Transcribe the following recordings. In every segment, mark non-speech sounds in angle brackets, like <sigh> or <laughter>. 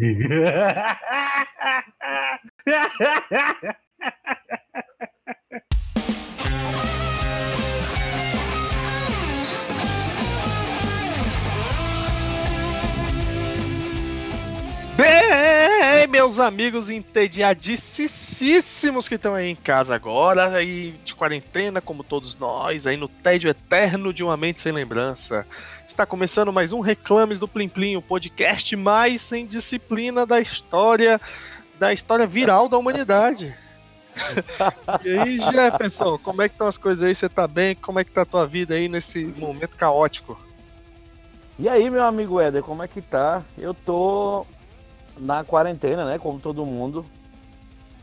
Bem, meus amigos entediadíssimos que estão aí em casa agora, de quarentena, como todos nós, aí no tédio eterno de uma mente sem lembrança. Está começando mais um Reclames do Plim Plim, o podcast mais sem disciplina da história, da história viral da humanidade. <laughs> e aí, Jefferson, como é que estão as coisas aí? Você tá bem? Como é que tá a tua vida aí nesse momento caótico? E aí, meu amigo Éder, como é que tá? Eu tô na quarentena, né? Como todo mundo.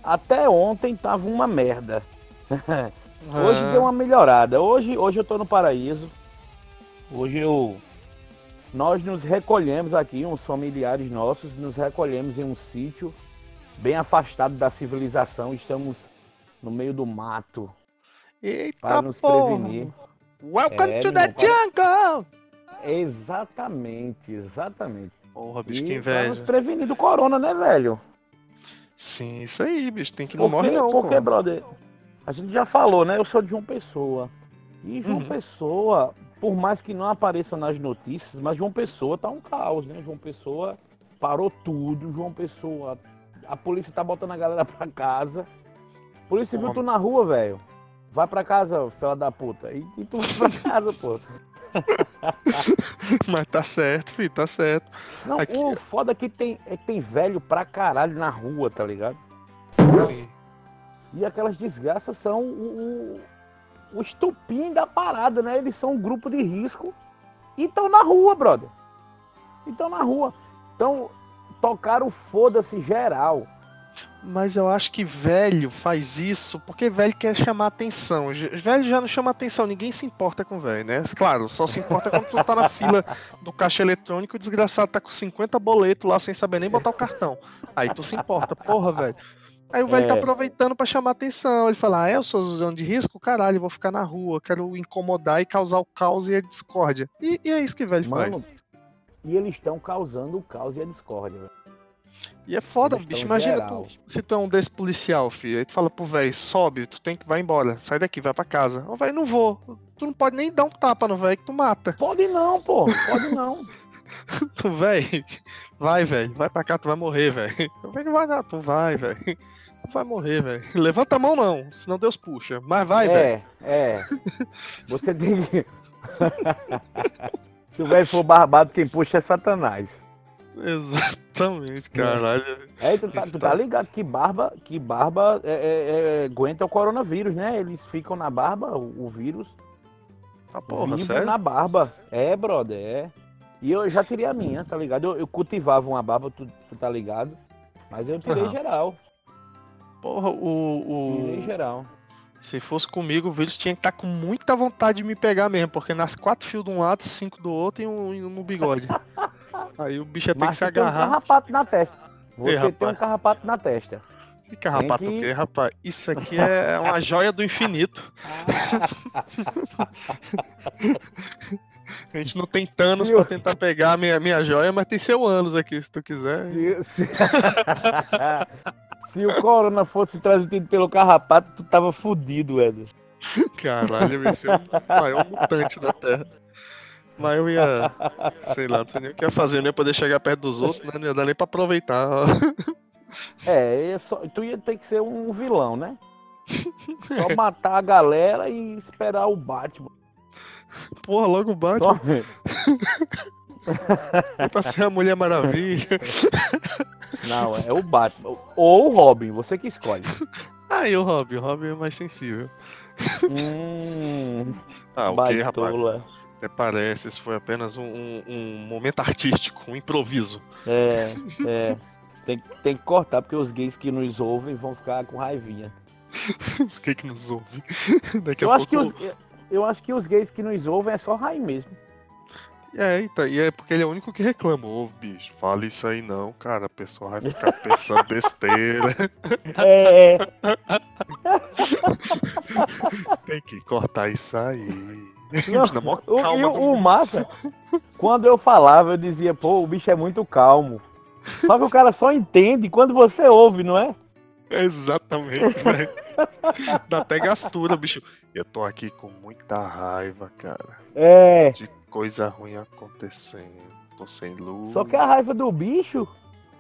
Até ontem tava uma merda. <laughs> hoje Ah. deu uma melhorada. Hoje, hoje eu tô no paraíso. Hoje eu. Nós nos recolhemos aqui, uns familiares nossos, nos recolhemos em um sítio bem afastado da civilização. Estamos no meio do mato Eita para nos porra! prevenir. Welcome É, to the jungle! Exatamente, exatamente. Porra, bicho, que E pra nos inveja. prevenir do corona, né, velho? Sim, isso aí, bicho. Tem que não Porque- morre não, Porque, pô. brother, a gente já falou, né? Eu sou de João Pessoa. E João Uhum. Pessoa, por mais que não apareça nas notícias, mas João Pessoa tá um caos, né? João Pessoa parou tudo. João Pessoa, a polícia tá botando a galera <laughs> pra casa. Polícia viu Porra. tu na rua, velho. Vai pra casa, fela da puta. E, e tu vai pra <laughs> casa, pô. <laughs> Mas tá certo, filho, tá certo. Não, Aqui- o foda é que tem, é que tem velho pra caralho na rua, tá ligado? E aquelas desgraças são o, o, o estupim da parada, né? Eles são um grupo de risco e estão na rua, brother. Estão na rua. Então, tocaram o foda-se geral. Mas eu acho que velho faz isso porque velho quer chamar atenção. Velho já não chama atenção, ninguém se importa com velho, né? Claro, só se importa quando tu tá na fila do caixa eletrônico e o desgraçado tá com 50 boletos lá sem saber nem botar o cartão. Aí tu se importa, porra, velho. Aí o velho tá É. aproveitando pra chamar atenção. Ele fala: ah, eu sou zona de risco? Caralho, vou ficar na rua, quero incomodar e causar o caos e a discórdia. E, e é isso que velho Mano, faz. e eles estão causando o caos e a discórdia. velho. E é foda, Eles bicho. Imagina tu, se tu é um desse policial, filho. Aí tu fala pro velho, sobe, tu tem que vai embora, sai daqui, vai pra casa. O velho, não vou. Tu não pode nem dar um tapa no velho que tu mata. Pode não, pô. Pode não. <laughs> Tu, velho, vai, velho, vai pra cá, tu vai morrer, velho. O velho não vai não, tu vai, velho. Vai morrer, velho. <laughs> Levanta a mão não, senão Deus puxa. Mas vai, velho. é, é. Você tem que. <laughs> Se o velho for barbado, quem puxa é Satanás. Exatamente, caralho. É, tu tá, tu tá ligado que barba, que barba é, é, é, aguenta o coronavírus, né? Eles ficam na barba, o, o vírus, Ah, porra, vivo sério? na barba. É, brother, é. E eu já tirei a minha, tá ligado? Eu, eu cultivava uma barba, tu, tu tá ligado? Mas eu tirei Aham. geral, Porra, o. o... geral. Se fosse comigo, o vírus tinha que estar com muita vontade de me pegar mesmo, porque nas quatro fios de um lado, cinco do outro e um, e um no bigode. <laughs> Aí o bicho ia ter que se tu tem um agarrar. carrapato na testa. Você tem um carrapato na testa. Que carrapato tem o que- quê, rapaz? Isso aqui é uma <laughs> joia do infinito. <laughs> A gente não tem Thanos pra tentar pegar a minha, minha joia, mas tem seu ânus aqui, se tu quiser. Se, se- Se o corona fosse transmitido pelo carrapato, tu tava fudido, Eder. Caralho, eu ia ser o maior mutante da Terra. Mas eu ia. Sei lá, não sei nem o que ia fazer, eu não ia poder chegar perto dos outros, né? Não ia dar nem pra aproveitar. É, é só- tu ia ter que ser um vilão, né? Só matar a galera e esperar o Batman. Porra, logo o Batman Só... pra ser a Mulher Maravilha. Não, é o Batman. Ou o Robin, você que escolhe. Aí o Robin, o Robin é mais sensível. Hum, Ah, o que, rapaz? Até parece, isso foi apenas um, um- um momento artístico, um improviso. É, é. Tem, tem que cortar, porque os gays que nos ouvem vão ficar com raivinha. <laughs> Os que que nos ouve. Daqui a Eu acho, que pouco. os, eu acho que os gays que nos ouvem é só raio mesmo. É, então, e é porque ele é o único que reclama. Ô, bicho, fala isso aí não, cara. A pessoa vai ficar pensando besteira. <laughs> É, Tem que cortar isso aí. Não, o, calma o, o massa, quando eu falava, eu dizia, pô, o bicho é muito calmo. Só que o cara só entende quando você ouve, não é? Exatamente, velho. Dá até gastura, bicho. Eu tô aqui com muita raiva, cara. É. De coisa ruim acontecendo. Tô sem luz. Só que a raiva do bicho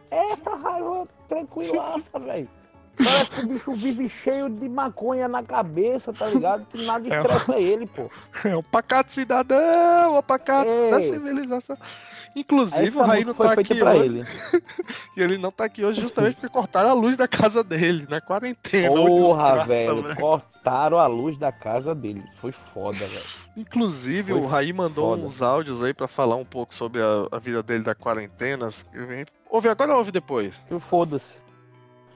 é essa raiva tranquilaça, <laughs> velho. Parece que o bicho vive cheio de maconha na cabeça, tá ligado? Que nada É. estressa ele, pô. <laughs> É o pacato cidadão, o pacato É. da civilização. Inclusive, o Raí não tá aqui hoje. ele. <laughs> E ele não tá aqui hoje justamente porque cortaram a luz da casa dele, na quarentena. Ô, Porra, velho. Cortaram a luz da casa dele. Foi foda, velho. Inclusive, Foi o Raí mandou foda. uns áudios aí pra falar um pouco sobre a, a vida dele da quarentena. Ouve agora ou ouve depois? E Foda-se.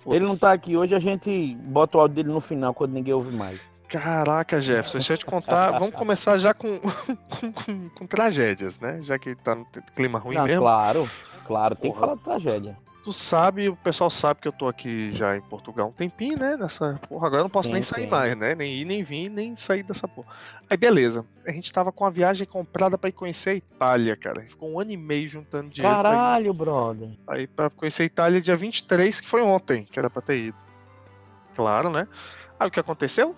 Ele não tá aqui hoje, a gente bota o áudio dele no final, quando ninguém ouve mais. Caraca, Jefferson, deixa eu te contar. Vamos começar já com, <laughs> com, com- com tragédias, né? Já que tá no clima ruim Não, mesmo. claro, claro, tem que Porra. falar de tragédia. Tu sabe, o pessoal sabe que eu tô aqui já em Portugal um tempinho, né? Nessa porra, agora eu não posso Sim, nem sair sim. mais, né? Nem ir, nem vir, nem sair dessa porra. Aí beleza, a gente tava com a viagem comprada pra ir conhecer a Itália, cara. Ficou um ano e meio juntando dinheiro. Caralho, brother. Aí pra conhecer a Itália dia 23, que foi ontem, que era pra ter ido. Claro, né? Aí o que aconteceu?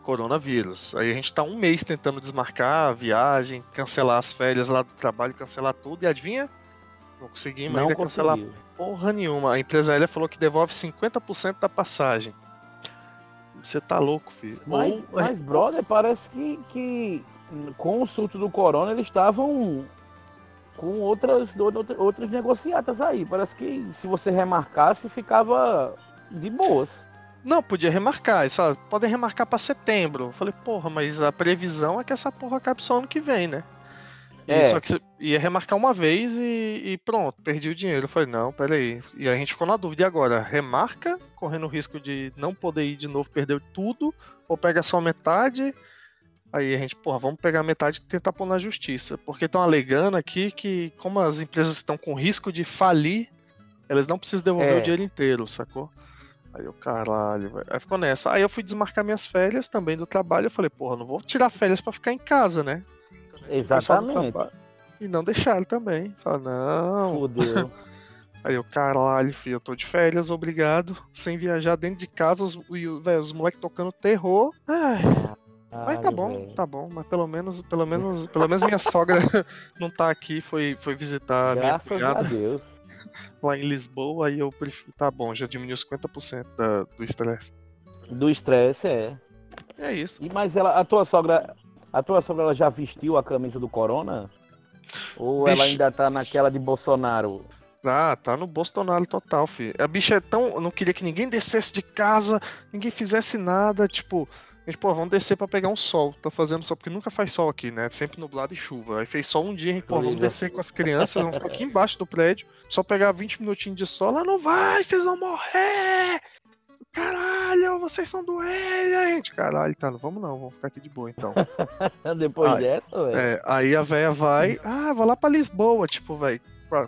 Coronavírus. Aí a gente tá um mês tentando desmarcar a viagem, cancelar as férias lá do trabalho, cancelar tudo. E adivinha? Não conseguimos Não ainda cancelar porra nenhuma. A empresa aérea falou que devolve 50% da passagem. Você tá louco, filho. Mas, Ou- mas, brother, parece que, que com o surto do corona eles estavam com outras, outra- outras negociatas aí. Parece que se você remarcasse, ficava de boas. Não, podia remarcar. Falaram, podem remarcar pra setembro. Eu falei, porra, mas a previsão é que essa porra acabe só ano que vem, né? E É. Só que ia remarcar uma vez e, e pronto, perdi o dinheiro. Eu falei, não, peraí. E a gente ficou na dúvida. E agora? Remarca, correndo o risco de não poder ir de novo, perder tudo, ou pega só metade. Aí a gente, porra, vamos pegar metade e tentar pôr na justiça. Porque estão alegando aqui que, como as empresas estão com risco de falir, elas não precisam devolver É. o dinheiro inteiro, sacou? Aí eu, caralho, velho. Aí ficou nessa. Aí eu fui desmarcar minhas férias também do trabalho. Eu falei, porra, não vou tirar férias pra ficar em casa, né? Exatamente. E não deixaram também. Falaram, não. Fudeu. <laughs> Aí eu, caralho, filho, eu tô de férias, obrigado. Sem viajar dentro de casa, os, os moleques tocando terror. Ai, mas tá bom, velho. tá bom. Mas pelo menos, pelo menos, pelo menos minha sogra <laughs> não tá aqui, foi, foi visitar a minha Graças a Deus. <laughs> lá em Lisboa, aí eu prefiro. Tá bom, já diminuiu 50% da, do estresse. Do estresse, é. É isso. E, mas ela, a tua sogra, a tua sogra ela já vestiu a camisa do Corona? Ou ela Bicho. ainda tá naquela de Bolsonaro? Ah, tá no Bolsonaro total, filho. A bicha é tão. Não queria que ninguém descesse de casa, ninguém fizesse nada. Tipo, gente, pô, vamos descer pra pegar um sol. Tá fazendo sol, porque nunca faz sol aqui, né? Sempre nublado e chuva. Aí fez sol um dia, a gente, pô, vamos descer com as crianças, vamos ficar aqui embaixo do prédio, só pegar 20 minutinhos de sol. Lá não vai, vocês vão morrer! Caralho, vocês são doentes, gente. Caralho, tá, não vamos não, vamos ficar aqui de boa então. <laughs> Depois Ai, dessa, velho. É, aí a véia vai, ah, vou lá pra Lisboa, tipo, vai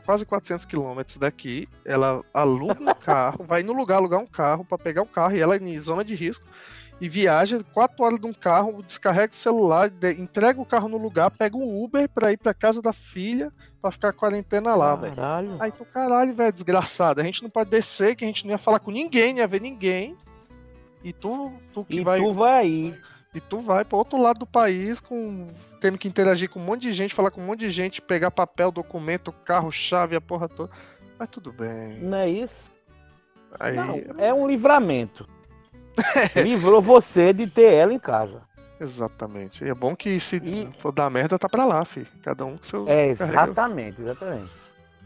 quase 400 quilômetros daqui, ela aluga um <laughs> carro, vai no lugar alugar um carro pra pegar um carro, e ela é em zona de risco, e viaja 4 horas de um carro, descarrega o celular, entrega o carro no lugar, pega um Uber pra ir pra casa da filha, pra ficar quarentena lá, velho. Caralho. Aí tu, caralho, velho, desgraçado, a gente não pode descer, que a gente não ia falar com ninguém, não ia ver ninguém, e tu, tu que E vai... tu vai aí. E tu vai pro outro lado do país com tendo que interagir com um monte de gente, falar com um monte de gente, pegar papel, documento, carro, chave, a porra toda. Mas tudo bem. Não é isso? Aí, Não, é um livramento. <laughs> Livrou você de ter ela em casa. exatamente. E é bom que se E- for dar merda, tá pra lá, fi. Cada um com seu. É, exatamente, exatamente.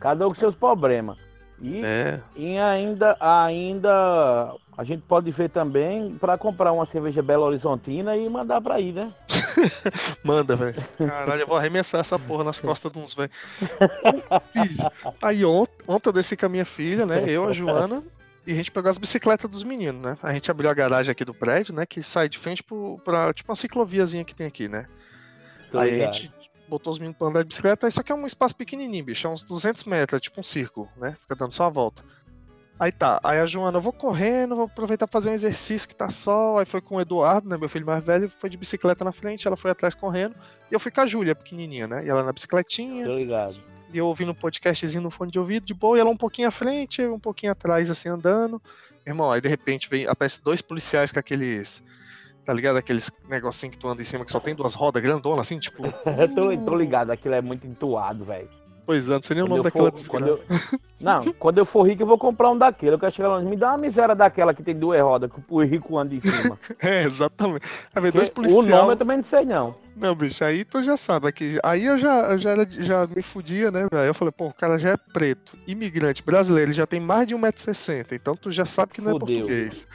Cada um com seus problemas. E, É, e ainda, ainda a gente pode ver também para comprar uma cerveja Belo Horizontina e mandar para aí, né? <laughs> manda, velho. Caralho, eu vou arremessar essa porra nas costas de uns velhos. <laughs> Aí ont- ontem eu desci com a minha filha, né? Eu, a Joana, e a gente pegou as bicicletas dos meninos, né? A gente abriu a garagem aqui do prédio, né? Que sai de frente pro, pra tipo uma cicloviazinha que tem aqui, né? Tô aí a ligado. gente botou os meninos pra andar de bicicleta, isso aqui é um espaço pequenininho, bicho, é uns 200 metros, é tipo um círculo, né? Fica dando só a volta. Aí tá, aí a Joana, eu vou correndo, vou aproveitar pra fazer um exercício que tá sol, aí foi com o Eduardo, né, meu filho mais velho, foi de bicicleta na frente, ela foi atrás correndo, e eu fui com a Júlia, pequenininha, né? E ela na bicicletinha, Tô ligado. E eu ouvindo um podcastzinho no fone de ouvido, de boa, e ela um pouquinho à frente, um pouquinho atrás, assim, andando. Irmão, aí de repente vem, aparece dois policiais com aqueles. Tá ligado? Aqueles negocinho que tu anda em cima que só tem duas rodas grandonas, assim, tipo. <laughs> tô, tô ligado, aquilo é muito entoado, velho. Pois é, não sei nem o nome daquela for, quando eu, Não, quando eu for rico, eu vou comprar um daquele. Eu quero chegar lá, me dá uma miséria daquela que tem duas rodas, que o rico anda em cima. <laughs> é, exatamente. Aí, dois policiais... O nome eu também não sei, não. Não, bicho, aí tu já sabe que aí eu já, eu já, já me fudia, né, velho? Eu falei, pô, o cara já é preto, imigrante, brasileiro, ele já tem mais de 1,60m, então tu já sabe que não é Fudeu. é português.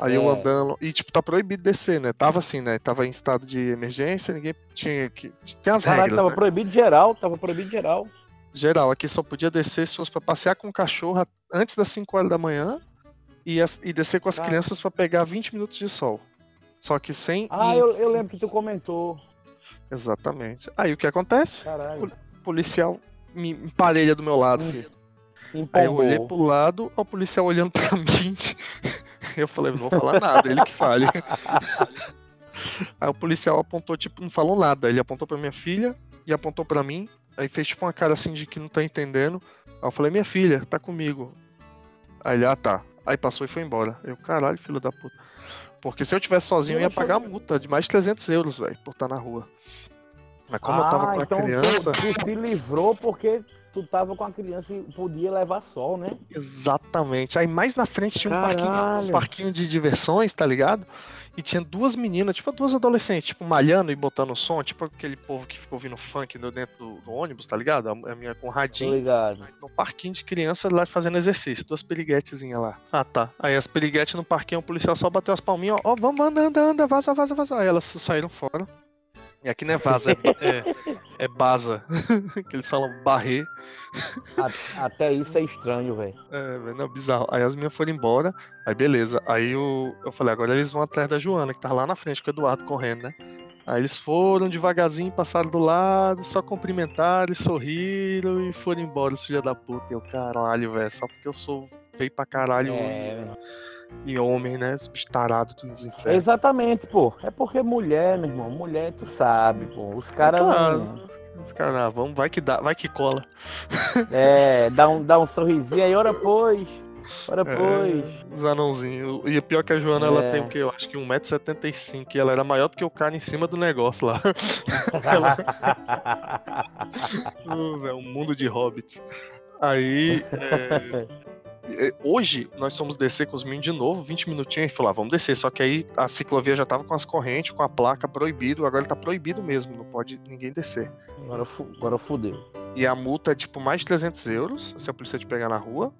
Aí é. eu andando, e tipo, tá proibido descer, né? Tava assim, né? Tava em estado de emergência, ninguém tinha que. Tinha as Caraca, regras. Tava né? proibido geral, tava proibido geral. Geral, aqui só podia descer se fosse pra passear com o cachorro antes das 5 horas da manhã e, as, e descer com as crianças para pegar 20 minutos de sol. Só que sem. Ah, eu, eu, lembro que tu comentou. Exatamente. Aí o que acontece? Caralho. O policial me emparelha do meu lado, filho. Aí eu olhei pro lado, o policial olhando pra <laughs> mim. Eu falei, não vou falar nada, ele que fale. Aí o policial apontou, tipo, não falou nada. Ele apontou pra minha filha e apontou pra mim. Aí fez tipo uma cara assim de que não tá entendendo. Aí eu falei, minha filha, tá comigo. Aí ele, ah tá. Aí passou e foi embora. Eu, caralho, filho da puta. Porque se eu tivesse sozinho, eu ia pagar a multa de mais de 300 euros, velho, por estar na rua. Mas como ah, eu tava com a então criança. Tu, tu se livrou porque tu tava com a criança e podia levar sol, né? Exatamente. Aí mais na frente tinha um parquinho, um parquinho de diversões, tá ligado? E tinha duas meninas, tipo duas adolescentes, tipo, malhando e botando som, tipo aquele povo que ficou ouvindo funk dentro do, do ônibus, tá ligado? A, a minha com radinho. Ligado. No parquinho de criança lá fazendo exercício, duas periguetezinhas lá. Ah, tá. Aí as periguetes no parquinho, o policial só bateu as palminhas, ó, ó, vamos, anda, anda, anda, vaza, vaza, vaza. Aí elas saíram fora. E aqui não é vaza, é, é, é baza. <laughs> que eles falam barrer. Até isso é estranho, velho. É, não, bizarro. Aí as minhas foram embora. Aí beleza. Aí eu, eu falei, agora eles vão atrás da Joana, que tava lá na frente com o Eduardo correndo, né? Aí eles foram devagarzinho, passaram do lado, só cumprimentaram, sorriram e foram embora, os filha da puta. E eu, caralho, velho, só porque eu sou feio pra caralho. É, e homem, né? Esse bicho tarado do infernos. Exatamente, pô. É porque mulher, meu irmão, mulher, tu sabe, pô. Os caras. Claro. Os caras, ah, vamos, vai que dá, vai que cola. <laughs> É, dá um, dá um sorrisinho aí, ora pois. Ora é, pois. Os anãozinhos. E pior que a Joana, é. ela tem o que? Eu acho que 1,75m. E ela era maior do que o cara em cima do negócio lá. <laughs> ela... <laughs> é um mundo de hobbits. Aí. É... É, hoje nós fomos descer com os meninos de novo, 20 minutinhos, e falou, ah, vamos descer. Só que aí a ciclovia já tava com as correntes, com a placa proibido, agora tá proibido mesmo, não pode ninguém descer. Agora, agora fudeu. E a multa é tipo mais de 300 euros se a polícia te pegar na rua.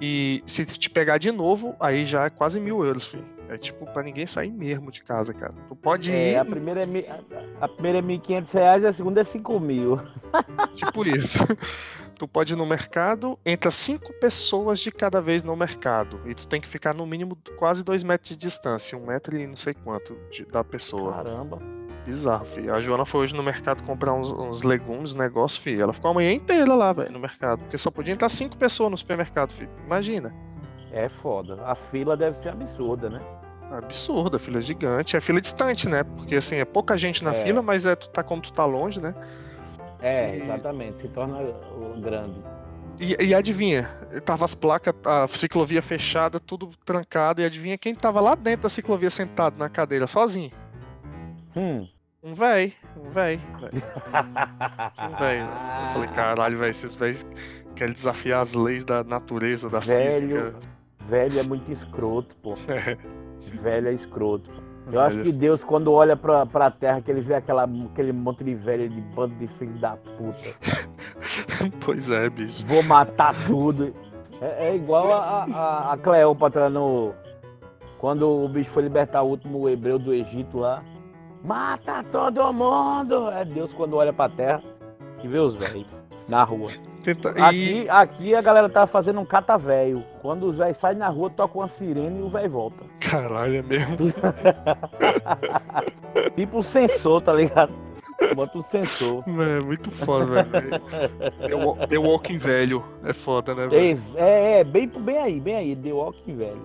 E se te pegar de novo, aí já é quase mil euros, filho. É tipo pra ninguém sair mesmo de casa, cara. Tu pode é, ir. A primeira é, mi... a primeira é 1.500 reais e a segunda é 5 mil. Tipo isso. <laughs> tu pode ir no mercado, entra cinco pessoas de cada vez no mercado. E tu tem que ficar no mínimo quase dois metros de distância, um metro e não sei quanto de, da pessoa. Caramba. Bizarro, filho. A Joana foi hoje no mercado comprar uns, uns legumes, negócio, filho. Ela ficou a manhã inteira lá, velho, no mercado. Porque só podia entrar cinco pessoas no supermercado, filho. Imagina. É foda. A fila deve ser absurda, né? Absurda, fila é gigante. É fila distante, né? Porque assim, é pouca gente na é. fila, mas é tu tá como tu tá longe, né? É, exatamente, se torna grande. E, e, adivinha, tava as placas, a ciclovia fechada, tudo trancado, e adivinha quem tava lá dentro da ciclovia sentado na cadeira, sozinho? Hum. Um véi, um véi. <laughs> um véi. Eu falei, caralho, velho, esses véis querem desafiar as leis da natureza, da velho, física. Velho é muito escroto, pô. <laughs> É. Velho é escroto. Eu acho que Deus, quando olha pra, pra terra, que ele vê aquela, aquele monte de velho de bando de filho da puta. <laughs> pois é, bicho. Vou matar tudo. É, é igual a, a, a, Cleópatra no. Quando o bicho foi libertar o último hebreu do Egito lá. Mata todo mundo! É Deus quando olha pra terra e vê os velhos na rua. Tenta... Aqui, aqui a galera tá fazendo um cata velho. Quando os velhos saem na rua, toca uma sirene e o velho volta. Caralho, é mesmo. <laughs> tipo um sensor, tá ligado? Bota um sensor. É muito foda, velho. The Walking velho. É foda, né, velho? É, é, bem, bem aí, bem aí. The Walking velho.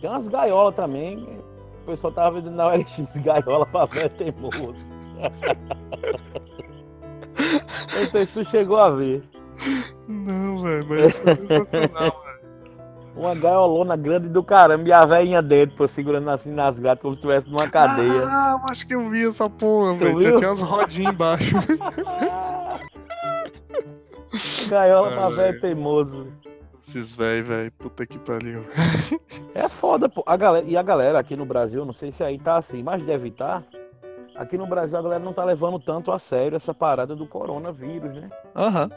Tem umas gaiolas também. O pessoal tava vendendo na OLX gaiola pra velho teimoso. <laughs> Não sei se tu chegou a ver. Não, velho, mas isso é sensacional, <laughs> velho. Uma gaiolona grande do caramba e a velhinha dentro, pô, segurando assim nas gatas como se estivesse numa cadeia. Ah, acho que eu vi essa porra, velho. Tinha umas rodinhas embaixo. <laughs> Gaiola Ah, pra velho velho. teimoso. Esses velho, velho. Puta que pariu. É foda, pô. A galera, e a galera aqui no Brasil, não sei se aí tá assim, mas deve estar. Aqui no Brasil a galera não tá levando tanto a sério essa parada do coronavírus, né? Aham.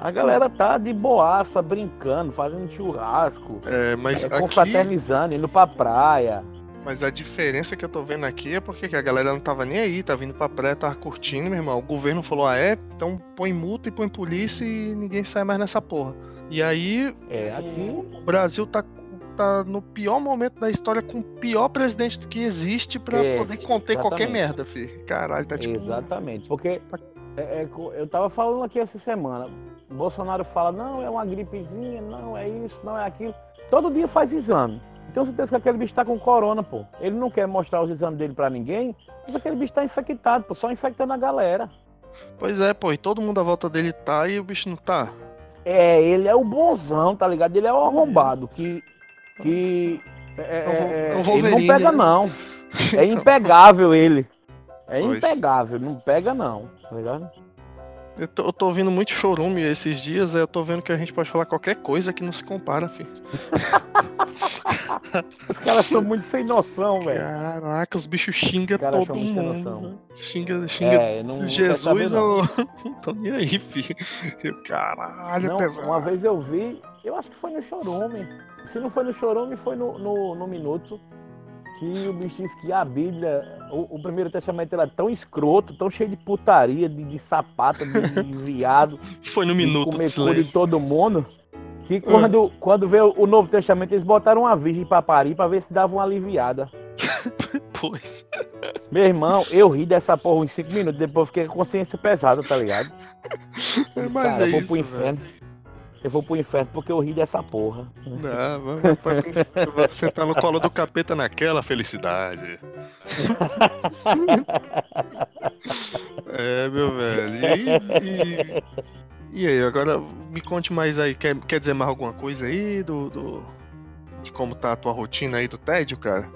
A galera tá de boaça, brincando, fazendo churrasco, É, mas é, aqui, confraternizando, indo pra praia. mas a diferença que eu tô vendo aqui é porque que a galera não tava nem aí, tava indo pra praia, tava curtindo, meu irmão. O governo falou, ah é? Então põe multa e põe polícia e ninguém sai mais nessa porra. E aí, É, aqui. o Brasil tá, tá no pior momento da história com o pior presidente que existe pra É, poder conter qualquer exatamente. merda, filho. Caralho, tá tipo... Exatamente. Porque é, é eu tava falando aqui essa semana. Bolsonaro fala, não, é uma gripezinha, não é isso, não é aquilo. Todo dia faz exame. Tenho certeza que aquele bicho tá com corona, pô. Ele não quer mostrar os exames dele pra ninguém, mas aquele bicho tá infectado, pô, só infectando a galera. Pois é, pô, e todo mundo à volta dele tá e o bicho não tá. É, ele é o bonzão, tá ligado? Ele é o arrombado que. que é, é, É é, é ele não pega, né? não. <laughs> É Então, impegável ele. É Pois. impegável, não pega, não, tá ligado? eu, tô, eu tô ouvindo muito chorume esses dias, aí eu tô vendo que a gente pode falar qualquer coisa que não se compara, filho. <laughs> Os caras são muito sem noção, velho. Caraca, os bichos xingam Os todo mundo. Xinga, xinga É, não, Jesus, não. eu não tô nem aí, filho. Eu, Caralho, é Não, pesado. uma vez eu vi, eu acho que foi no Chorume. Se não foi no Chorume, foi no, no, no Minuto. Que o bicho disse que a Bíblia, o, o primeiro testamento era tão escroto, tão cheio de putaria, de, de sapata, de, <laughs> de viado, Foi no de minuto de comer de silêncio. todo mundo. Que quando, quando veio o Novo Testamento, eles botaram uma virgem pra parir pra ver se dava uma aliviada. <laughs> Pois. Meu irmão, eu ri dessa porra uns 5 minutos, depois fiquei com a consciência pesada, tá ligado? <laughs> Mas Cara, é vou isso, pro velho. Eu vou pro inferno porque eu ri dessa porra. Não, vamos, vamos sentar no colo do capeta naquela felicidade. <laughs> é, meu velho. E, e, e aí, agora me conte mais aí. Quer, quer dizer mais alguma coisa aí do, do- de como tá a tua rotina aí do tédio, cara?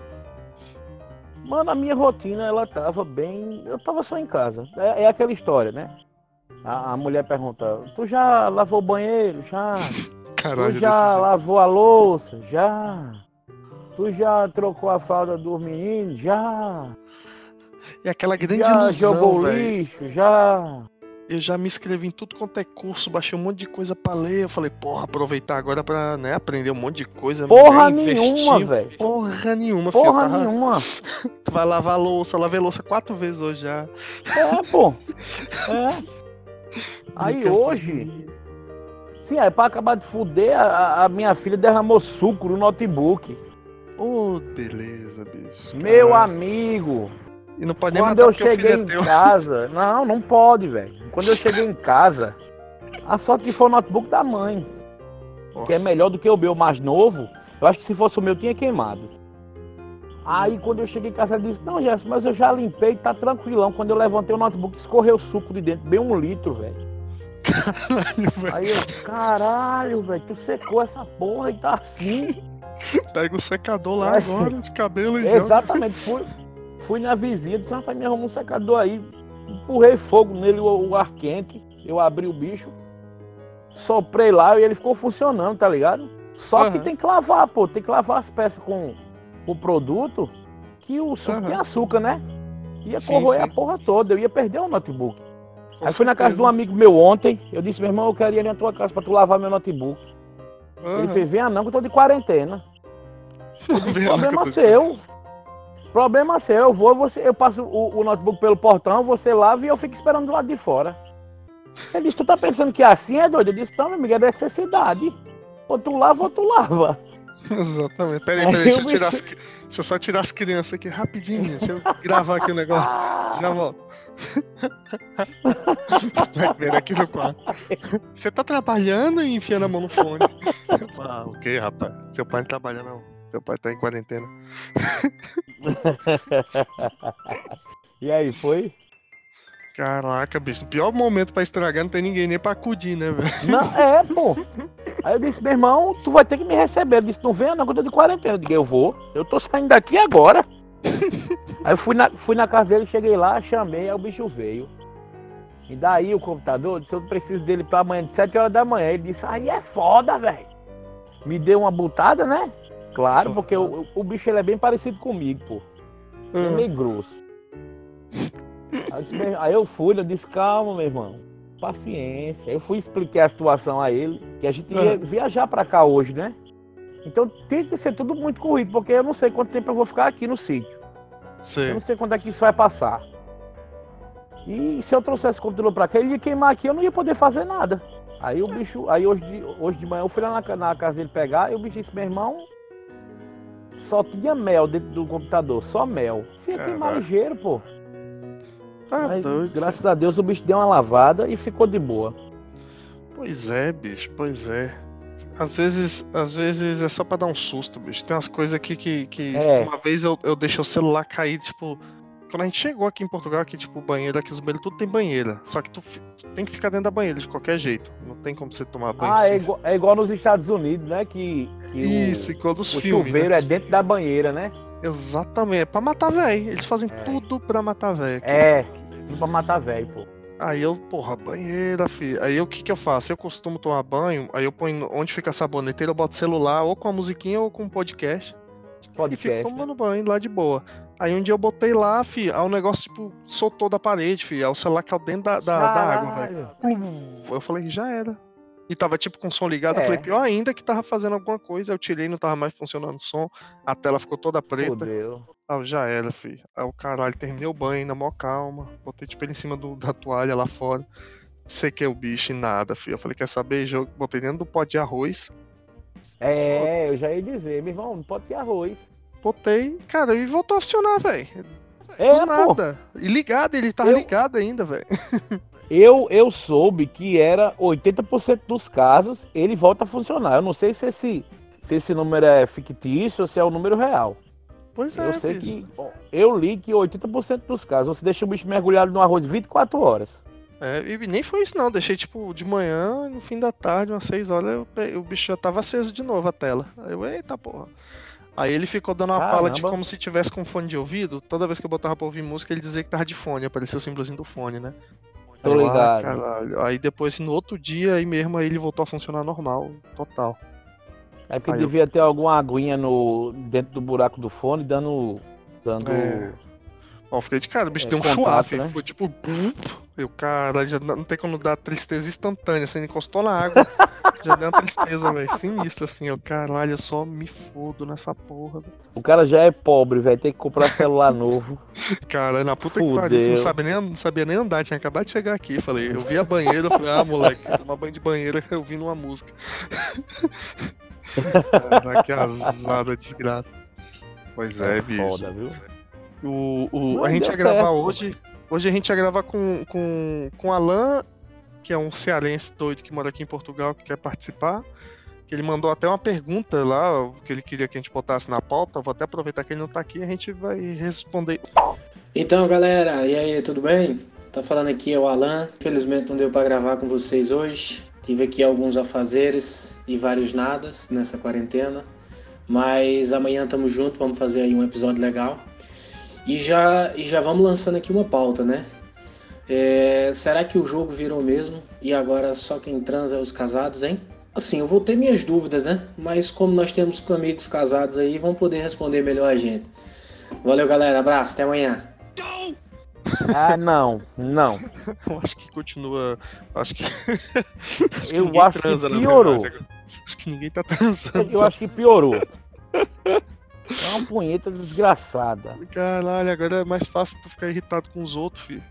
Mano, a minha rotina, ela tava bem. Eu tava só em casa. É, é aquela história, né? A, a mulher pergunta: Tu já lavou o banheiro? Já. Caralho, Tu já lavou a louça? Já. Tu já trocou a fralda dos meninos? Já. E aquela grande Já ilusão, jogou o velho. lixo? Já. Eu já me inscrevi em tudo quanto é curso, baixei um monte de coisa pra ler. Eu falei, porra, aproveitar agora pra né, aprender um monte de coisa. Porra né, nenhuma, velho. Porra nenhuma, filho. Porra tava- nenhuma. <laughs> Tu vai lavar a louça, lavei louça quatro vezes hoje já. É, pô. <laughs> É. Aí hoje. Sim, aí pra acabar de fuder, a, a minha filha derramou suco no notebook. Ô, beleza, bicho. Meu Caralho. amigo. E não pode nem Quando eu cheguei é em teu. casa. <laughs> Não, não pode, velho. Quando eu cheguei em casa, a sorte que foi o notebook da mãe, que é Nossa. melhor do que o meu mais novo. Eu acho que se fosse o meu, tinha queimado. Aí quando eu cheguei em casa, ela disse, não, Gerson, mas eu já limpei, tá tranquilão. Quando eu levantei o notebook, escorreu suco de dentro, bem um litro, velho. Caralho, velho. Aí eu, caralho, velho, tu secou essa porra e tá assim. <laughs> Pega o secador lá Vai. agora, de cabelo e. Exatamente, fui, fui na vizinha, disse, rapaz, me arrumou um secador aí. Empurrei fogo nele, o, o ar quente. Eu abri o bicho, soprei lá e ele ficou funcionando, tá ligado? Só que Aham. tem que lavar, pô, tem que lavar as peças com o produto, que o suco Aham. tem açúcar, né? Ia Sim, corroer sim. a porra toda, eu ia perder o notebook. Com Aí fui na casa de um amigo meu ontem, eu disse, meu irmão, eu queria ir na tua casa pra tu lavar meu notebook. Ele Aham. fez, venha não, que eu tô de quarentena. Eu Problema seu. Problema seu. Eu vou, você, eu passo o, o notebook pelo portão, você lava e eu fico esperando do lado de fora. Ele disse, tu tá pensando que é assim, é doido? Eu disse, não, meu amigo, é necessidade. Ou tu lava ou tu lava. <laughs> Exatamente. Peraí, Aí peraí, deixa eu tirar as... deixa eu só tirar as crianças aqui rapidinho. Deixa eu gravar aqui o negócio. Já volto. <laughs> Aqui no quarto. Você tá trabalhando e enfiando a mão no fone. Ah, o que, rapaz? Seu pai não trabalha, não. Seu pai tá em quarentena. <laughs> E aí, foi? Caraca, bicho. O pior momento pra estragar não tem ninguém nem pra acudir, né, velho? Não, é, pô. Aí eu disse, meu irmão, tu vai ter que me receber. Ele disse, não venha não, eu tô de quarentena. Eu disse, eu vou. Eu tô saindo daqui agora. <laughs> aí eu fui na, fui na casa dele, cheguei lá, chamei, aí o bicho veio. E daí o computador disse, eu preciso dele pra amanhã, de 7 horas da manhã. Ele disse, aí é foda, velho. Me deu uma butada, né? Claro, porque o, o bicho ele é bem parecido comigo, pô. Ele é meio grosso. Aí eu, disse, "Meu- aí eu fui, eu disse, calma, meu irmão. Paciência. Eu fui explicar a situação a ele, que a gente ia viajar pra cá hoje, né? Então tem que ser tudo muito corrido, porque eu não sei quanto tempo eu vou ficar aqui no sítio. Eu Sei. não sei quando é que isso vai passar. E se eu trouxesse o computador pra cá, ele ia queimar aqui, eu não ia poder fazer nada. Aí o bicho, aí hoje de, hoje de manhã eu fui lá na, na casa dele pegar e o bicho disse, meu irmão, só tinha mel dentro do computador, só mel. Você ia queimar ligeiro, pô. Tá Mas, doido. graças a Deus o bicho deu uma lavada e ficou de boa. Pois é, bicho, pois é. Às vezes, às vezes é só pra dar um susto, bicho. Tem umas coisas aqui que, que É. uma vez eu, eu deixei o celular cair, tipo. Quando a gente chegou aqui em Portugal, aqui, tipo, banheiro, aqui os banheiros, tudo tem banheira. Só que tu, tu tem que ficar dentro da banheira de qualquer jeito. Não tem como você tomar banho. Ah, é igual, é igual nos Estados Unidos, né? Que, que Isso, o, igual dos o filmes. chuveiro né? é dentro da banheira, né? Exatamente, é pra matar velho. Eles fazem É. tudo pra matar velho. aqui. Tudo pra matar velho, pô. Aí eu, porra, banheira, filho. Aí o que que eu faço? Eu costumo tomar banho, aí eu ponho onde fica a saboneteira, eu boto celular ou com a musiquinha ou com um podcast. E fico Podcast. né? tomando banho lá de boa. Aí um dia eu botei lá, fi, aí o negócio, tipo, soltou da parede, fi. Aí o celular caiu dentro da, da, da água, velho. Eu falei, já era. E tava tipo com o som ligado, eu É. falei, pior ainda que tava fazendo alguma coisa, eu tirei, não tava mais funcionando o som, a tela ficou toda preta. Fudeu. Ah, já era, filho. Aí o caralho, terminei o banho na maior calma. Botei tipo ele em cima do- da toalha lá fora. Sequei o bicho e nada, filho. Eu falei, quer saber? Jogo, botei dentro do pote de arroz. É, eu já ia dizer, meu irmão, não pode ter arroz. Botei, cara, e voltou a funcionar, velho. É, Do pô. nada. E ligado, ele tava Eu- ligado ainda, velho. <laughs> Eu, eu soube que era 80% dos casos ele volta a funcionar. Eu não sei se esse, se esse número é fictício ou se é o número real. Pois é, eu sei bicho. que. Eu li que 80% dos casos você deixa o bicho mergulhado no arroz 24 horas. É, e nem foi isso não, deixei tipo de manhã, no fim da tarde, umas 6 horas, eu o bicho já tava aceso de novo a tela. Aí eu, eita porra. Aí ele ficou dando uma pala de Caramba. como se tivesse com fone de ouvido. Toda vez que eu botava pra ouvir música, ele dizia que tava de fone, apareceu o símbolozinho do fone, né? Tô Aí eu, ligado. caralho. Aí depois, no outro dia, aí mesmo aí ele voltou a funcionar normal, total. É porque Aí eu- devia ter alguma aguinha no, dentro do buraco do fone dando. dando É. Ó, eu fiquei de cara, o bicho É, deu um contato, chuaf, né? foi tipo. Eu, cara, já não tem como dar tristeza instantânea. Você encostou na água, <laughs> já deu uma tristeza, velho. Sinistro assim, eu, caralho, eu só me fodo nessa porra. velho. O cara já é pobre, vai ter que comprar celular novo. <laughs> Cara, na puta que pariu, Fudeu. não, sabe nem, não sabia nem andar, tinha acabado de chegar aqui. Falei, eu vi a banheira, eu falei, ah, moleque, tomar banho de banheira, <laughs> eu vi numa música. Caraca, que azada, desgraça. Pois é, bicho. foda, viu? O, o- a gente ia gravar certo. hoje. Hoje a gente ia gravar com, com, com Alan, que é um cearense doido que mora aqui em Portugal, que quer participar. Que ele mandou até uma pergunta lá, que ele queria que a gente botasse na pauta. Vou até aproveitar que ele não tá aqui, a gente vai responder. Então, galera, e aí, tudo bem? Tá falando aqui é o Alan. Infelizmente não deu para gravar com vocês hoje. Tive aqui alguns afazeres e vários nadas nessa quarentena. Mas amanhã tamo junto, vamos fazer aí um episódio legal. E já, e já vamos lançando aqui uma pauta, né? É, será que o jogo virou mesmo? E agora só quem transa é os casados, hein? Assim, eu vou ter minhas dúvidas, né? Mas como nós temos amigos casados aí, vão poder responder melhor a gente. Valeu, galera. Abraço, até amanhã. <laughs> Ah, não, não. Eu acho que continua. Acho que. acho Eu acho que <laughs> piorou. verdade. Acho que ninguém tá transando. Eu acho que piorou. <laughs> É uma punheta desgraçada. Caralho, agora é mais fácil tu ficar irritado com os outros, filho.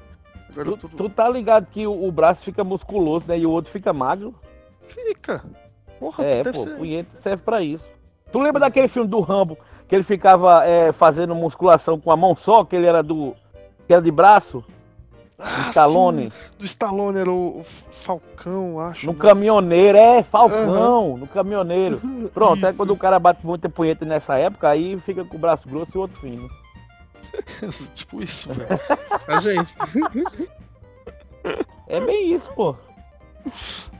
Tu, tudo tu tá ligado que o, o braço fica musculoso, né? E o outro fica magro? fica. Porra, É, pô, ser. punheta serve pra isso. Tu lembra daquele filme do Rambo, que ele ficava é, fazendo musculação com a mão só, que ele era do. que era de braço? Ah, Stallone? sim, do Stallone era o, o Falcão, acho. No né? caminhoneiro, é, Falcão, no caminhoneiro. <laughs> Pronto, é Isso. quando o cara bate muita punheta nessa época, aí fica com o braço grosso e o outro fino. <laughs> tipo isso, velho. A gente. É bem isso, pô.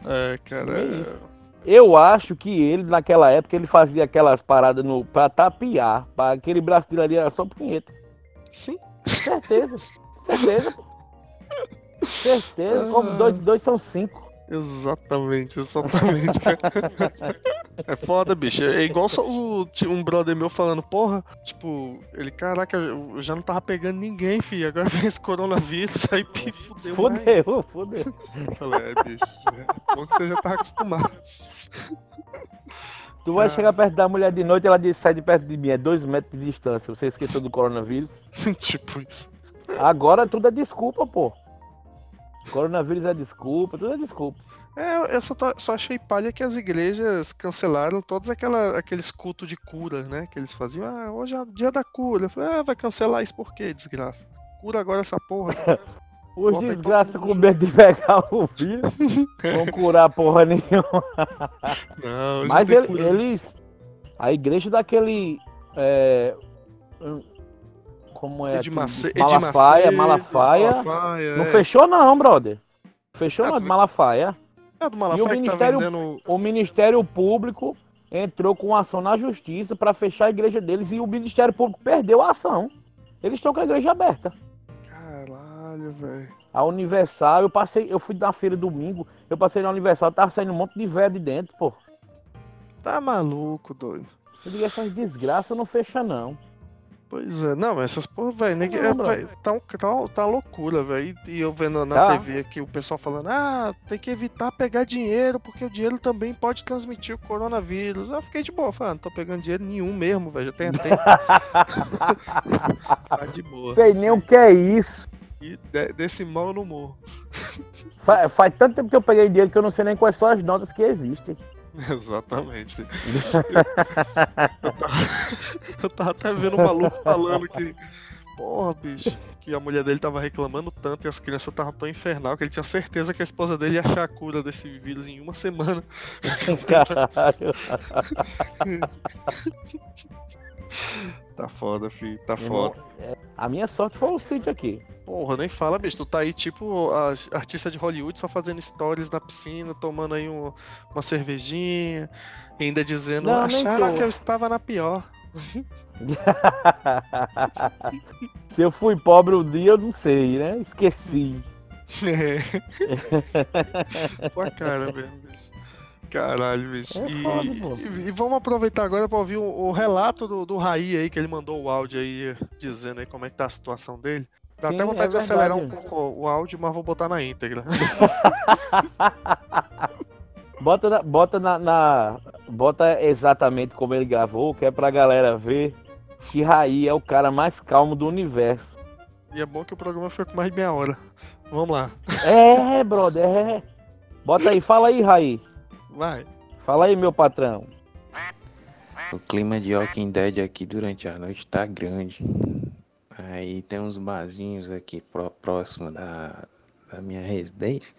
É, cara. É-. Eu acho que ele, naquela época, ele fazia aquelas paradas no, pra tapear. Pra aquele braço dele ali era só punheta. Sim. Certeza. Certeza, pô. Certeza. Como dois, dois são cinco. Exatamente, exatamente. <laughs> é foda, bicho. É igual só o, um brother meu falando, porra, tipo, ele, caraca, eu já não tava pegando ninguém, filho. Agora vem esse coronavírus, <laughs> aí pi, fudeu. Fudeu, fudeu. Eu Falei, é, bicho. É bom que você já tava acostumado. Tu vai Ah. chegar perto da mulher de noite, ela diz, sai de perto de mim, é dois metros de distância. Você esqueceu do coronavírus? <laughs> tipo isso. Agora tudo é desculpa, pô. Coronavírus é desculpa, tudo é desculpa. É, eu só, tô- só achei palha que as igrejas cancelaram todos aquela, aqueles cultos de cura, né? Que eles faziam. Ah, hoje é o dia da cura. Eu falei, ah, vai cancelar isso por quê, desgraça? Cura agora essa porra. Os desgraças todo com medo de pegar o vírus, <laughs> vão curar porra nenhuma. Não, Mas não ele- eles. A igreja daquele. é, como é? Ed aquele- Mace- Ed Malafaia, Malafaia. Malafaia, Não é. fechou, não, brother. Fechou Ah, não, de Malafaia. É do Malafaia E o tá Ministério- vendendo. O Ministério Público entrou com ação na justiça para fechar a igreja deles e o Ministério Público perdeu a ação. Eles estão com a igreja aberta. Caralho, velho. A Universal, eu passei, eu fui na feira domingo, eu passei na Universal, tava saindo um monte de véia de dentro, pô. Tá maluco, doido. Eu digo, essas desgraças não fecha não. Pois é, não, essas porra, velho, é, brother. véi, tá, um, tá, tá uma loucura, velho. E eu vendo na Tá. TV aqui o pessoal falando, ah, tem que evitar pegar dinheiro, porque o dinheiro também pode transmitir o coronavírus. Eu fiquei de boa, falando, não tô pegando dinheiro nenhum mesmo, velho. Já tem tempo. <laughs> tá de boa. Sei nem o que é isso. E de- desse mal eu não morro. Fa- Faz, tanto tempo que eu peguei dinheiro que eu não sei nem quais são as notas que existem. <laughs> Exatamente. <laughs> Eu tava, <laughs> eu tava até vendo um maluco falando que, porra, bicho, que a mulher dele tava reclamando tanto e as crianças estavam tão infernal que ele tinha certeza que a esposa dele ia achar a cura desse vírus em uma semana. Caralho. <laughs> Tá foda, filho, tá Meu foda. irmão, é, A minha sorte foi o sítio aqui. Porra, nem fala, bicho. Tu tá aí tipo as artistas de Hollywood só fazendo stories na piscina, tomando aí um- uma cervejinha, ainda dizendo, Não, acharam que eu estava na pior. <laughs> Se eu fui pobre um dia, eu não sei, né? Esqueci. <laughs> É. Tua cara mesmo, bicho. Caralho, bicho. É e, foda, e- e vamos aproveitar agora pra ouvir o, o relato do, do Raí aí, que ele mandou o áudio aí, dizendo aí como é que tá a situação dele. Dá Sim, até vontade é de acelerar um pouco o áudio, mas vou botar na íntegra. <laughs> Bota, na, bota na, na- Bota exatamente como ele gravou, que é pra galera ver que Raí é o cara mais calmo do universo. E é bom que o programa foi com mais de meia hora. Vamos lá. É, brother, é. Bota aí, fala aí, Raí. Vai. Fala aí, meu patrão. O clima de Walking Dead aqui durante a noite tá grande. Aí tem uns barzinhos aqui pró- próximo da, da minha residência.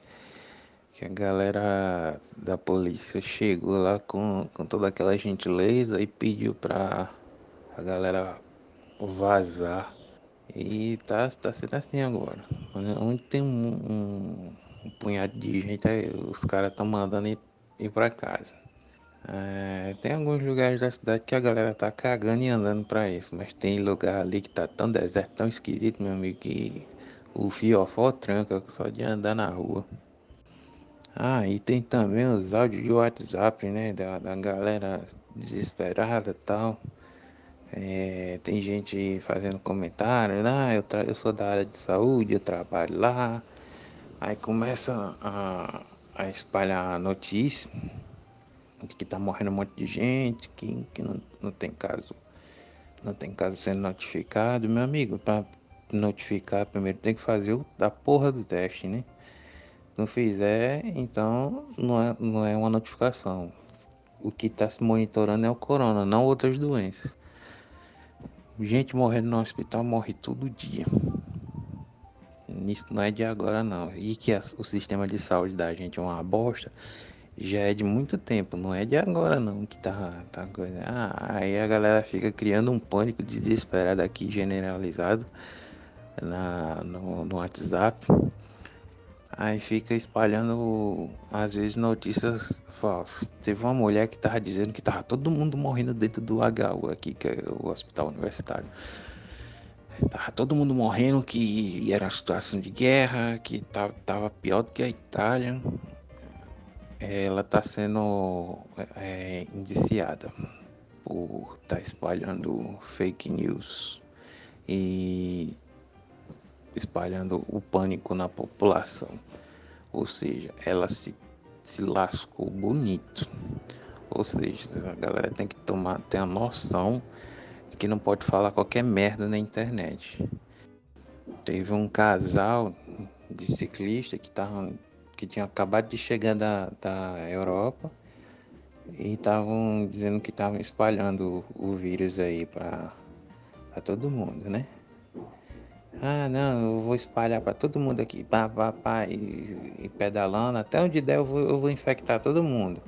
Que a galera da polícia chegou lá com, com toda aquela gentileza e pediu pra a galera vazar. E tá, tá sendo assim agora. Onde tem um, um- um punhado de gente, aí os caras estão mandando ir, ir pra casa. É, tem alguns lugares da cidade que a galera tá cagando e andando pra isso, mas tem lugar ali que tá tão deserto, tão esquisito, meu amigo, que o fiofó tranca só de andar na rua. Ah, e tem também os áudios de WhatsApp, né, da, da galera desesperada tal. É, tem gente fazendo comentário, ah, eu, eu sou da área de saúde, eu trabalho lá. Aí começa a, a espalhar notícia de que tá morrendo um monte de gente, que, que não, não tem caso, não tem caso sendo notificado. Meu amigo, para notificar, primeiro tem que fazer o da porra do teste, né? Não fizer, então não é, não é uma notificação. O que está se monitorando é o corona, não outras doenças. Gente morrendo no hospital morre todo dia. Isso não é de agora não. E que a- o sistema de saúde da gente é uma bosta já é de muito tempo, não é de agora não que tá, tá coisa. Ah, aí a galera fica criando um pânico desesperado aqui, generalizado na, no, no WhatsApp. Aí fica espalhando, às vezes, notícias falsas. Teve uma mulher que tava dizendo que tava todo mundo morrendo dentro do HU aqui, que é o hospital universitário. Tava todo mundo morrendo, que era uma situação de guerra, que tava, tava pior do que a Itália. Ela tá sendo é, indiciada por estar tá espalhando fake news e espalhando o pânico na população. Ou seja, ela se, se lascou bonito. Ou seja, a galera tem que tomar, ter a noção que não pode falar qualquer merda na internet. Teve um casal de ciclista que, tava, que tinha acabado de chegar da, da Europa e estavam dizendo que estavam espalhando o vírus aí para todo mundo, né? Ah, não, eu vou espalhar para todo mundo aqui, pá, pá, pá, e, e, pedalando, até onde der eu vou, eu vou infectar todo mundo.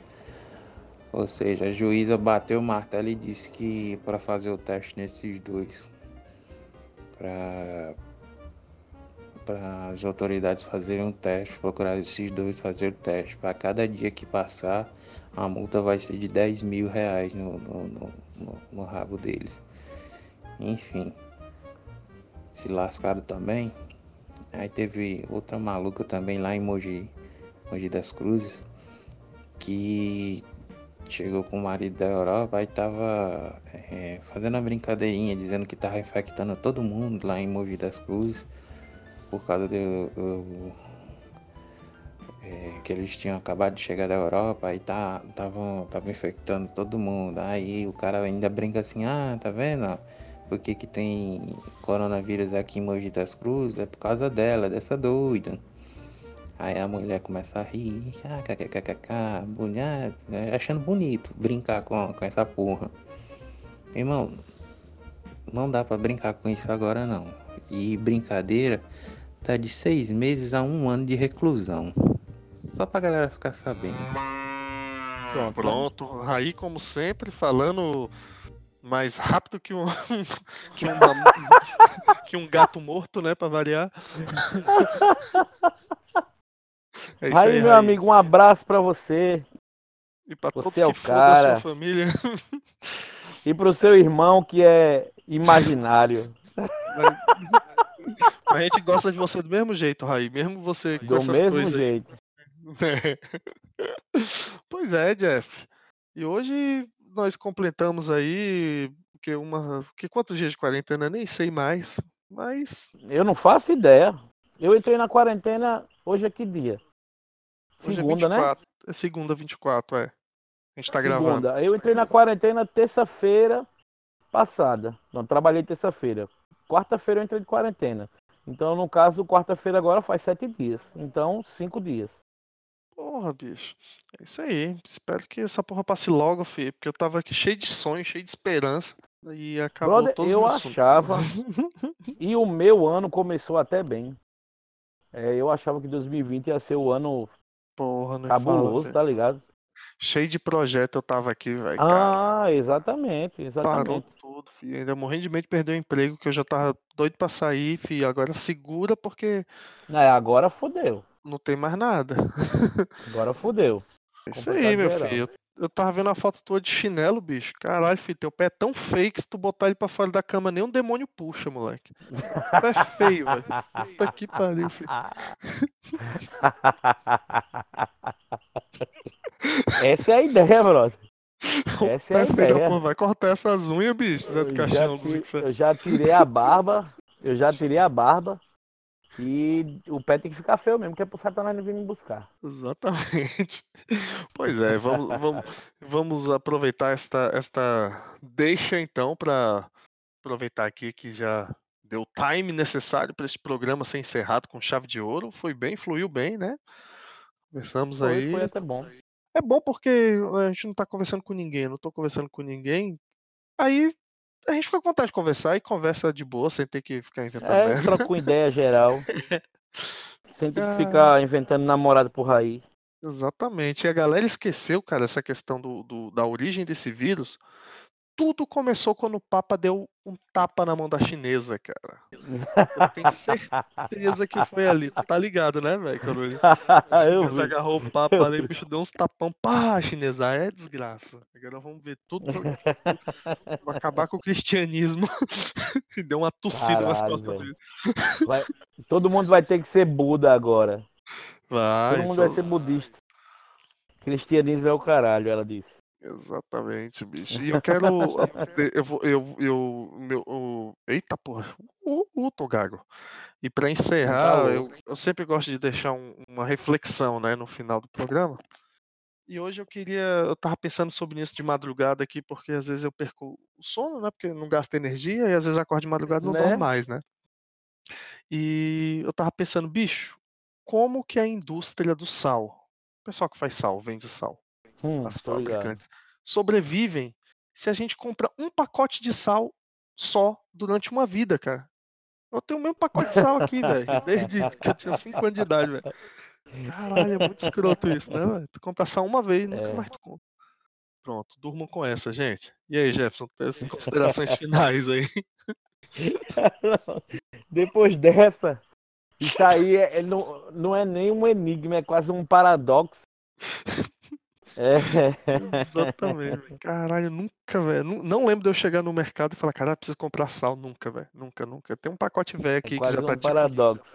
Ou seja, a juíza bateu o martelo e disse que para fazer o teste nesses dois, para para as autoridades fazerem um teste, procurar esses dois fazer o teste. Para cada dia que passar, a multa vai ser de 10 mil reais no, no, no, no, rabo deles. Enfim se lascaram também. Aí teve outra maluca também lá em Mogi, Mogi das Cruzes, que chegou com o marido da Europa e tava é, fazendo uma brincadeirinha, dizendo que tava infectando todo mundo lá em Mogi das Cruzes, por causa do, do é, que eles tinham acabado de chegar da Europa e tá, tava infectando todo mundo. Aí o cara ainda brinca assim, ah, tá vendo? por que, que tem coronavírus aqui em Mogi das Cruzes, é por causa dela, dessa doida. Aí a mulher começa a rir, ah, kkkk, bonito, achando bonito brincar com, com essa porra. Irmão, não dá para brincar com isso agora não. E brincadeira tá de seis meses a um ano de reclusão. Só pra galera ficar sabendo. Pronto, Pronto. aí como sempre, falando mais rápido que um <laughs> que um, <laughs> que um gato morto, né, para variar. <laughs> É aí, aí, meu amigo, um abraço para você. E para todos é o que cara. da sua família. E pro seu irmão que é imaginário. Mas, a gente gosta de você do mesmo jeito, Raí, mesmo você com do essas mesmo coisas. jeito. É. Pois é, Jeff. E hoje nós completamos aí que uma, que quantos dias de quarentena nem sei mais, mas eu não faço ideia. Eu entrei na quarentena hoje é que dia? Segunda, é 24, né? É segunda 24, é. A gente tá segunda. gravando. Eu entrei na quarentena terça-feira passada. Não trabalhei terça-feira. Quarta-feira eu entrei de quarentena. Então, no caso, quarta-feira agora faz sete dias. Então, cinco dias. Porra, bicho. É isso aí. Espero que essa porra passe logo, filho. Porque eu tava aqui cheio de sonho, cheio de esperança. E acabou Brother, todos eu achava. <laughs> e o meu ano começou até bem. É, eu achava que 2020 ia ser o ano Porra, não cabuloso, fala, tá ligado? Cheio de projeto eu tava aqui, velho. Ah, exatamente, exatamente. Parou tudo, filho. Ainda morrendo de medo de perder o emprego, que eu já tava doido pra sair, filho. Agora segura porque. É, agora fodeu não tem mais nada. <laughs> Agora fodeu. É isso aí, meu geral. filho. Eu, tava vendo a foto tua de chinelo, bicho. Caralho, filho, teu pé é tão feio que se tu botar ele pra fora da cama, nem um demônio puxa, moleque. O pé é feio, velho. Puta que pariu, filho. <laughs> Essa é a ideia, brother. <laughs> Essa é a ideia. Pô, vai cortar essas unhas, bicho. Zé do Caixão. Eu já tirei a barba. Eu já tirei a barba. E o pé tem que ficar feio mesmo, que é pro Satanás vir me buscar. Exatamente. Pois é, vamos, vamos, vamos aproveitar esta, esta deixa então para aproveitar aqui que já deu o time necessário para este programa ser encerrado com chave de ouro. Foi bem, fluiu bem, né? Conversamos foi, aí. Foi até bom. É bom porque a gente não tá conversando com ninguém, não tô conversando com ninguém. Aí a gente fica com vontade de conversar e conversa de boa, sem ter que ficar inventando é, merda. troca com ideia geral. <laughs> sem ter que ficar inventando namorado por aí. Exatamente. E a galera esqueceu, cara, essa questão do, do, da origem desse vírus. Tudo começou quando o Papa deu um tapa na mão da chinesa, cara. Eu tenho certeza que foi ali. Tu tá ligado, né, velho? Quando ele <laughs> Eu agarrou o papo ali, o bicho deu uns tapão. Pá, chinesa, é desgraça. Agora vamos ver tudo. Vai acabar com o cristianismo. <laughs> e deu uma tossida nas Caralho, costas velho. dele. Vai- Todo mundo vai ter que ser Buda agora. Vai, Todo mundo só- vai ser budista. Cristianismo é o caralho, ela disse. Exatamente, bicho. E eu <laughs> quero. Eu vou. Eu, eu, meu, o- eita porra. O, o tô gago. E pra encerrar, eu, eu sempre gosto de deixar um- uma reflexão, né, no final do programa. E hoje eu queria. Eu tava pensando sobre isso de madrugada aqui, porque às vezes eu perco o sono, né? Porque não gasta energia, e às vezes acordo de madrugada e não Né? dormo mais, né? E eu tava pensando, bicho, como que a indústria do sal, o pessoal que faz sal, vende sal, Hum, as fabricantes, sobrevivem se a gente compra um pacote de sal só durante uma vida, cara. Eu tenho o mesmo pacote de sal aqui, velho, desde <laughs> que eu tinha 5 anos de idade, velho. Caralho, é muito escroto isso, né, velho? Tu compra sal uma vez, nunca É. mais tu compra. Pronto, durmam com essa, gente. E aí, Jefferson, as considerações <laughs> finais aí. <laughs> Depois dessa, isso aí é- é- não, não é nem um enigma, é quase um paradoxo. É, <laughs> Exatamente. Caralho, nunca, velho. Não, não lembro de eu chegar no mercado e falar, caralho, preciso comprar sal. Nunca, velho. Nunca, nunca. Tem um pacote velho é aqui que quase já tá um tipo. paradoxo.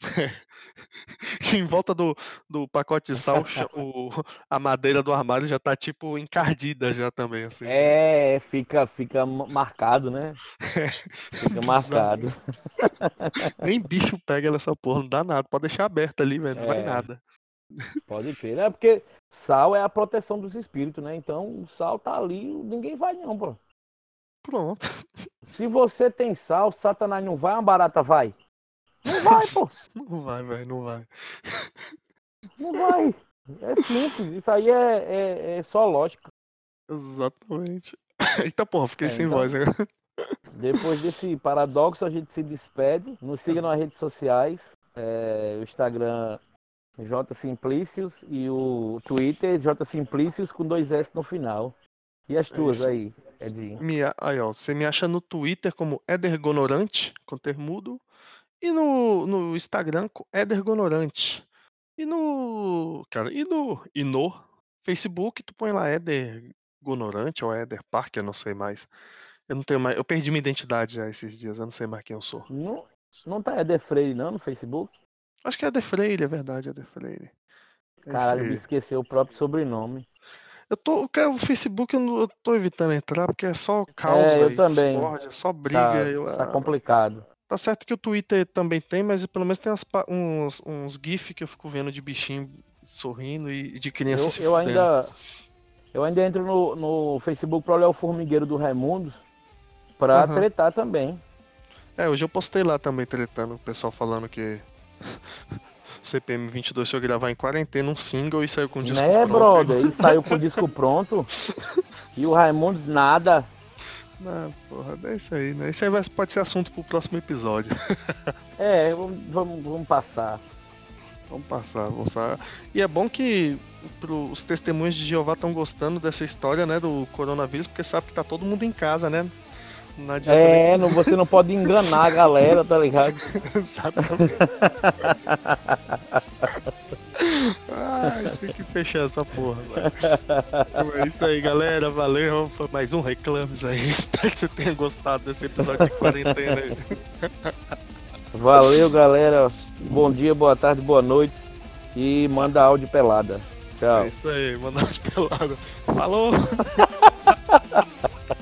<laughs> em volta do, do pacote de sal, o a madeira do armário já tá tipo encardida já também, assim. É, fica, fica ma- marcado, né? Fica Bizarro. <laughs> marcado. Nem bicho pega nessa porra, não dá nada. Pode deixar aberto ali, velho. Não vai É. nada. Pode crer. É porque sal é a proteção dos espíritos, né? Então o sal tá ali, ninguém vai não, pô. Pronto. Se você tem sal, Satanás não vai, uma barata vai. Não vai, pô. <laughs> Não vai, velho, não vai. Não vai. É simples. Isso aí é, é, é só lógica. Exatamente. <laughs> Eita porra, fiquei É, sem então- voz agora. Depois desse paradoxo, a gente se despede. Nos siga nas redes sociais. É, o Instagram J Simplícios e o Twitter J Simplícios com dois S no final. E as tuas isso. aí, Edinho? Me aí, ó, você me acha no Twitter como Edergonorante, com termudo, e no, no Instagram com Edergonorante. E no, cara, e no, e no Facebook tu põe lá Edergonorante ou Eder Park, eu não sei mais. Eu não tenho mais, eu perdi minha identidade já esses dias, eu não sei mais quem eu sou. Não, não tá Eder Freire não no Facebook? Acho que é Eder Freire, é verdade, Eder Freire. É Caralho, me esqueceu o próprio sobrenome. Eu tô, cara, o Facebook eu, não- eu tô evitando entrar porque é só caos, É, eu velho, também. discórdia, é só briga. Tá, eu, tá ah, complicado. Tá certo que o Twitter também tem, mas pelo menos tem umas uns, uns GIF que eu fico vendo de bichinho sorrindo e e de criança Eu- se eu fudendo. ainda- Eu ainda entro no, no Facebook pra olhar o formigueiro do Raimundos pra Aham. tretar também. É, hoje eu postei lá também tretando, o pessoal falando que CPM 22 foi gravar em quarentena um single e saiu com disco né, pronto. brother? E saiu com o disco pronto. E o Raimundos nada. Não, porra, é isso aí, né? Isso aí vai- pode ser assunto pro próximo episódio. <laughs> É, vamos, vamos, vamos passar. Vamos passar, vamos passar. E é bom que pro- os testemunhos de Jeová estão gostando dessa história, né, do coronavírus, porque sabe que tá todo mundo em casa, né? Não adianta É, não, você não pode enganar a galera, tá ligado? <laughs> Exatamente. Ai, tinha que fechar essa porra. Então é isso aí, galera. Valeu. Foi mais um Reclames aí. <laughs> Espero que você tenha gostado desse episódio de quarentena aí. Valeu, galera. Bom dia, boa tarde, boa noite. E manda áudio pelada. Tchau. É isso aí, mandar de pelado. Falou! <laughs>